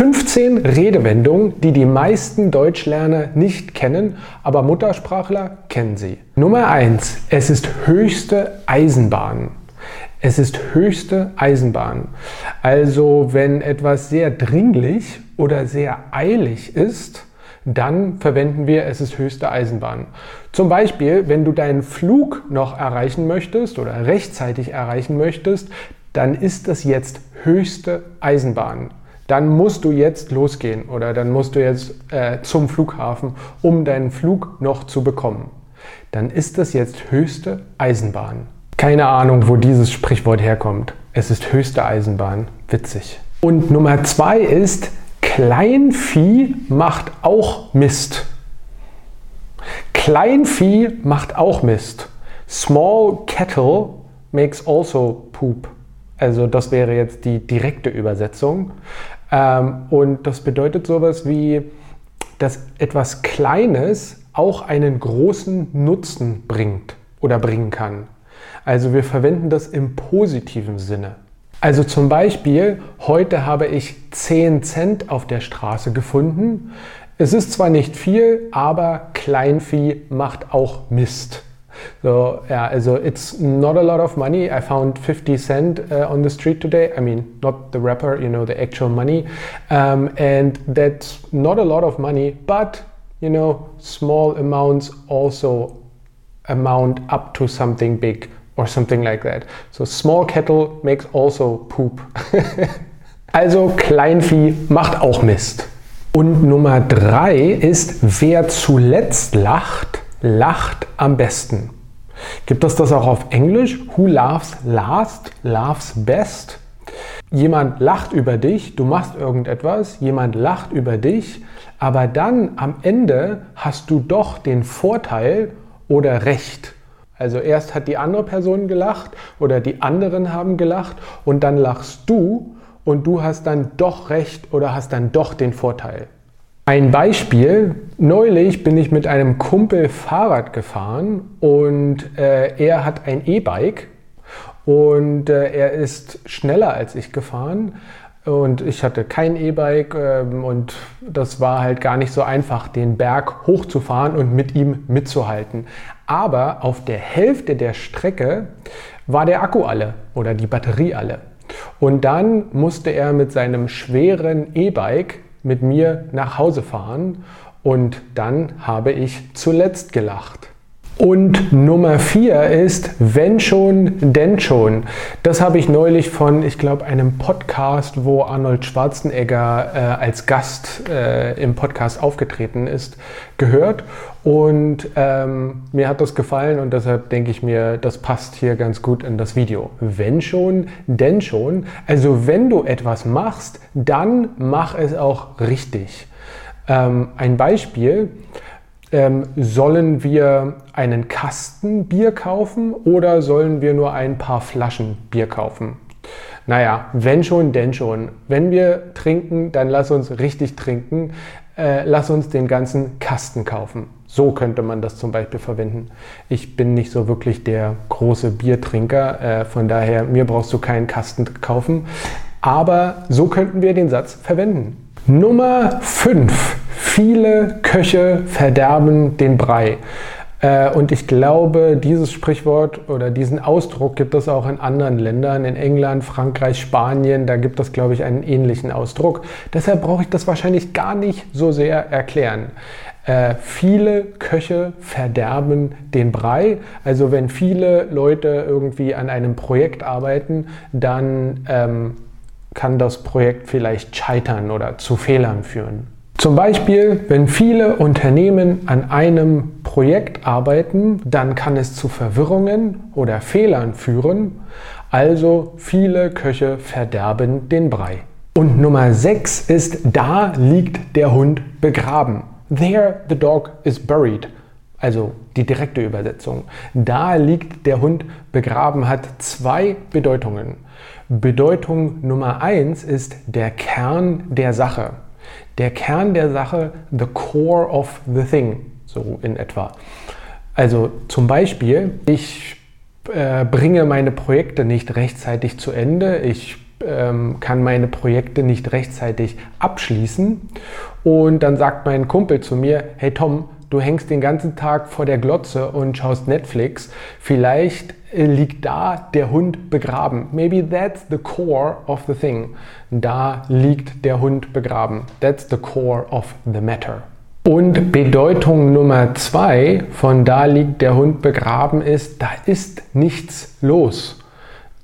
15 Redewendungen, die die meisten Deutschlerner nicht kennen, aber Muttersprachler kennen sie. Nummer 1. Es ist höchste Eisenbahn. Es ist höchste Eisenbahn. Also wenn etwas sehr dringlich oder sehr eilig ist, dann verwenden wir es ist höchste Eisenbahn. Zum Beispiel, wenn du deinen Flug noch erreichen möchtest oder rechtzeitig erreichen möchtest, dann ist das jetzt höchste Eisenbahn. Dann musst du jetzt losgehen oder dann musst du jetzt äh, zum Flughafen, um deinen Flug noch zu bekommen. Dann ist das jetzt höchste Eisenbahn. Keine Ahnung, wo dieses Sprichwort herkommt. Es ist höchste Eisenbahn. Witzig. Und Nummer zwei ist, Kleinvieh macht auch Mist. Kleinvieh macht auch Mist. Small cattle makes also poop. Also das wäre jetzt die direkte Übersetzung. Ähm, und das bedeutet sowas wie, dass etwas Kleines auch einen großen Nutzen bringt oder bringen kann. Also wir verwenden das im positiven Sinne. Also zum Beispiel, heute habe ich 10 Cent auf der Straße gefunden. Es ist zwar nicht viel, aber Kleinvieh macht auch Mist. So, yeah, also it's not a lot of money. I found 50 cent uh, on the street today. I mean, not the wrapper, you know, the actual money. Um, and that's not a lot of money, but, you know, small amounts also amount up to something big or something like that. So small kettle makes also poop. also Kleinvieh macht auch Mist. Und Nummer drei ist, wer zuletzt lacht, lacht am besten. Gibt es das auch auf Englisch? Who laughs last, laughs best? Jemand lacht über dich, du machst irgendetwas, jemand lacht über dich, aber dann am Ende hast du doch den Vorteil oder Recht. Also erst hat die andere Person gelacht oder die anderen haben gelacht und dann lachst du und du hast dann doch recht oder hast dann doch den Vorteil. Ein Beispiel, neulich bin ich mit einem Kumpel Fahrrad gefahren und äh, er hat ein E-Bike und äh, er ist schneller als ich gefahren und ich hatte kein E-Bike ähm, und das war halt gar nicht so einfach, den Berg hochzufahren und mit ihm mitzuhalten. Aber auf der Hälfte der Strecke war der Akku alle oder die Batterie alle. Und dann musste er mit seinem schweren E-Bike mit mir nach Hause fahren und dann habe ich zuletzt gelacht. Und Nummer vier ist, wenn schon, denn schon. Das habe ich neulich von, ich glaube, einem Podcast, wo Arnold Schwarzenegger äh, als Gast äh, im Podcast aufgetreten ist, gehört. Und ähm, mir hat das gefallen und deshalb denke ich mir, das passt hier ganz gut in das Video. Wenn schon, denn schon. Also wenn du etwas machst, dann mach es auch richtig. Ähm, ein Beispiel ähm, sollen wir einen Kasten Bier kaufen oder sollen wir nur ein paar Flaschen Bier kaufen? Naja, wenn schon, denn schon. Wenn wir trinken, dann lass uns richtig trinken. Äh, lass uns den ganzen Kasten kaufen. So könnte man das zum Beispiel verwenden. Ich bin nicht so wirklich der große Biertrinker, äh, von daher mir brauchst du keinen Kasten kaufen. Aber so könnten wir den Satz verwenden. Nummer 5. Viele Köche verderben den Brei. Äh, und ich glaube, dieses Sprichwort oder diesen Ausdruck gibt es auch in anderen Ländern, in England, Frankreich, Spanien, da gibt es, glaube ich, einen ähnlichen Ausdruck. Deshalb brauche ich das wahrscheinlich gar nicht so sehr erklären. Äh, viele Köche verderben den Brei. Also wenn viele Leute irgendwie an einem Projekt arbeiten, dann ähm, kann das Projekt vielleicht scheitern oder zu Fehlern führen. Zum Beispiel, wenn viele Unternehmen an einem Projekt arbeiten, dann kann es zu Verwirrungen oder Fehlern führen. Also viele Köche verderben den Brei. Und Nummer 6 ist, da liegt der Hund begraben. There the dog is buried. Also die direkte Übersetzung. Da liegt der Hund begraben hat zwei Bedeutungen. Bedeutung Nummer eins ist der Kern der Sache. Der Kern der Sache, the core of the thing, so in etwa. Also zum Beispiel, ich äh, bringe meine Projekte nicht rechtzeitig zu Ende. Ich ähm, kann meine Projekte nicht rechtzeitig abschließen. Und dann sagt mein Kumpel zu mir, hey Tom, du hängst den ganzen Tag vor der Glotze und schaust Netflix. Vielleicht äh, liegt da der Hund begraben. Maybe that's the core of the thing. Da liegt der Hund begraben. That's the core of the matter. Und Bedeutung Nummer zwei von da liegt der Hund begraben ist, da ist nichts los.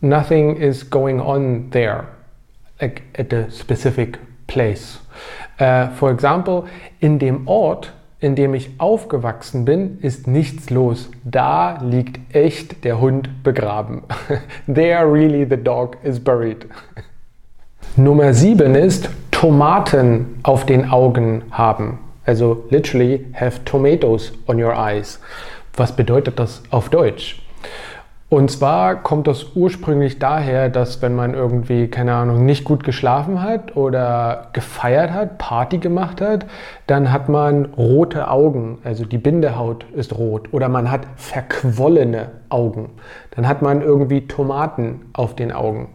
Nothing is going on there, like at a specific place. Uh, for example, in dem Ort, in dem ich aufgewachsen bin, ist nichts los. Da liegt echt der Hund begraben. There really the dog is buried. Nummer sieben ist Tomaten auf den Augen haben. Also literally have tomatoes on your eyes. Was bedeutet das auf Deutsch? Und zwar kommt das ursprünglich daher, dass wenn man irgendwie, keine Ahnung, nicht gut geschlafen hat oder gefeiert hat, Party gemacht hat, dann hat man rote Augen, also die Bindehaut ist rot oder man hat verquollene Augen. Dann hat man irgendwie Tomaten auf den Augen.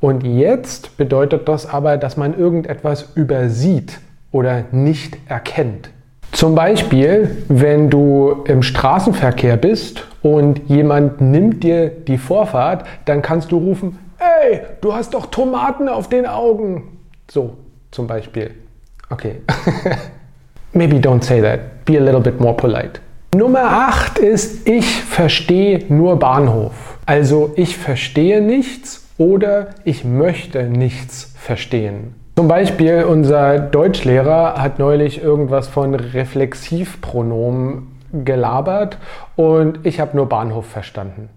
Und jetzt bedeutet das aber, dass man irgendetwas übersieht oder nicht erkennt. Zum Beispiel, wenn du im Straßenverkehr bist und jemand nimmt dir die Vorfahrt, dann kannst du rufen, ey, du hast doch Tomaten auf den Augen. So, zum Beispiel. Okay. Maybe don't say that. Be a little bit more polite. Nummer 8 ist, ich verstehe nur Bahnhof. Also ich verstehe nichts oder ich möchte nichts verstehen. Zum Beispiel unser Deutschlehrer hat neulich irgendwas von Reflexivpronomen gelabert und ich habe nur Bahnhof verstanden.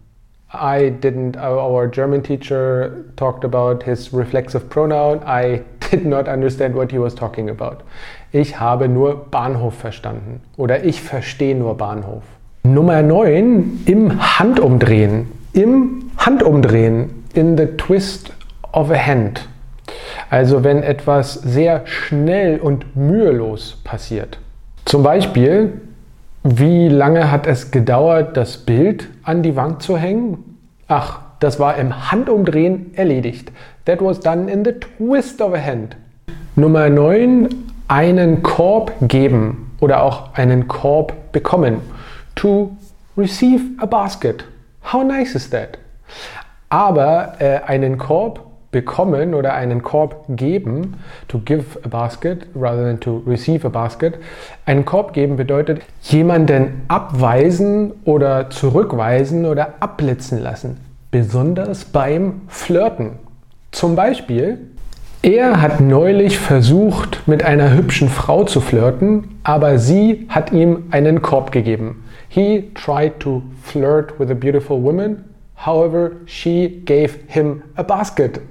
I didn't, our German teacher talked about his reflexive pronoun. I did not understand what he was talking about. Ich habe nur Bahnhof verstanden oder ich verstehe nur Bahnhof. Nummer 9, im Handumdrehen. Im Handumdrehen, in the twist of a hand. Also wenn etwas sehr schnell und mühelos passiert. Zum Beispiel, wie lange hat es gedauert, das Bild an die Wand zu hängen? Ach, das war im Handumdrehen erledigt. That was done in the twist of a hand. Nummer 9, einen Korb geben oder auch einen Korb bekommen. To receive a basket. How nice is that? Aber äh, einen Korb bekommen oder einen Korb geben, to give a basket rather than to receive a basket. Einen Korb geben bedeutet jemanden abweisen oder zurückweisen oder abblitzen lassen, besonders beim Flirten. Zum Beispiel, er hat neulich versucht, mit einer hübschen Frau zu flirten, aber sie hat ihm einen Korb gegeben. He tried to flirt with a beautiful woman, However, she gave him a basket.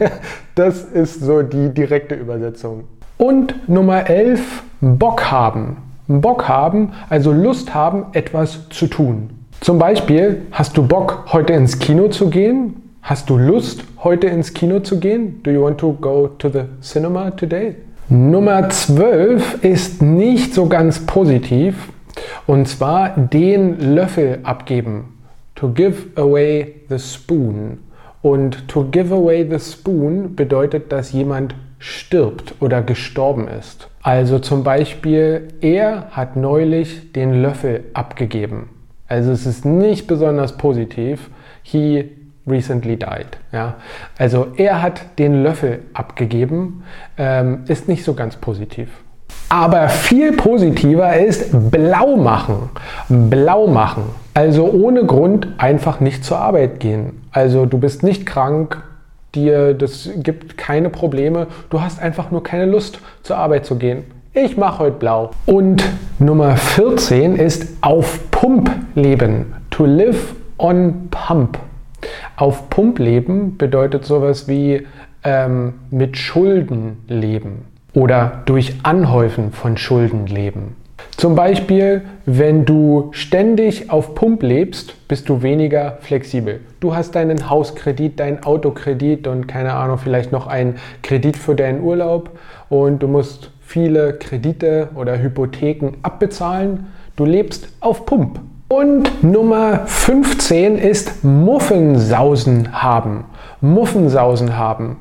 das ist so die direkte Übersetzung. Und Nummer 11, Bock haben. Bock haben, also Lust haben, etwas zu tun. Zum Beispiel, hast du Bock, heute ins Kino zu gehen? Hast du Lust, heute ins Kino zu gehen? Do you want to go to the cinema today? Nummer 12 ist nicht so ganz positiv. Und zwar den Löffel abgeben to give away the spoon. Und to give away the spoon bedeutet, dass jemand stirbt oder gestorben ist. Also zum Beispiel, er hat neulich den Löffel abgegeben. Also es ist nicht besonders positiv. He recently died. Ja? Also er hat den Löffel abgegeben, ähm, ist nicht so ganz positiv. Aber viel positiver ist blau machen. Blau machen. Also ohne Grund einfach nicht zur Arbeit gehen. Also du bist nicht krank, dir das gibt keine Probleme. Du hast einfach nur keine Lust zur Arbeit zu gehen. Ich mache heute blau. Und Nummer 14 ist auf Pump leben. To live on pump. Auf Pump leben bedeutet sowas wie ähm, mit Schulden leben oder durch Anhäufen von Schulden leben. Zum Beispiel, wenn du ständig auf Pump lebst, bist du weniger flexibel. Du hast deinen Hauskredit, deinen Autokredit und keine Ahnung, vielleicht noch einen Kredit für deinen Urlaub und du musst viele Kredite oder Hypotheken abbezahlen. Du lebst auf Pump. Und Nummer 15 ist Muffensausen haben. Muffensausen haben.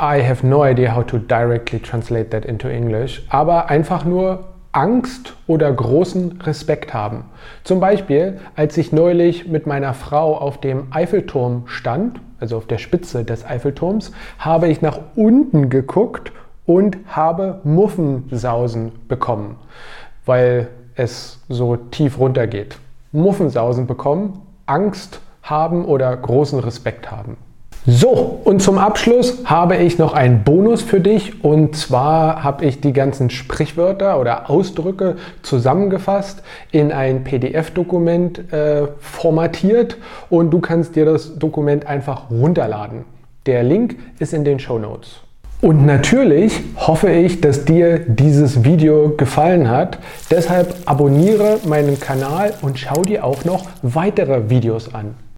I have no idea how to directly translate that into English, aber einfach nur Angst oder großen Respekt haben. Zum Beispiel, als ich neulich mit meiner Frau auf dem Eiffelturm stand, also auf der Spitze des Eiffelturms, habe ich nach unten geguckt und habe Muffensausen bekommen, weil es so tief runter geht. Muffensausen bekommen, Angst haben oder großen Respekt haben. So, und zum Abschluss habe ich noch einen Bonus für dich. Und zwar habe ich die ganzen Sprichwörter oder Ausdrücke zusammengefasst in ein PDF-Dokument äh, formatiert und du kannst dir das Dokument einfach runterladen. Der Link ist in den Show Notes. Und natürlich hoffe ich, dass dir dieses Video gefallen hat. Deshalb abonniere meinen Kanal und schau dir auch noch weitere Videos an.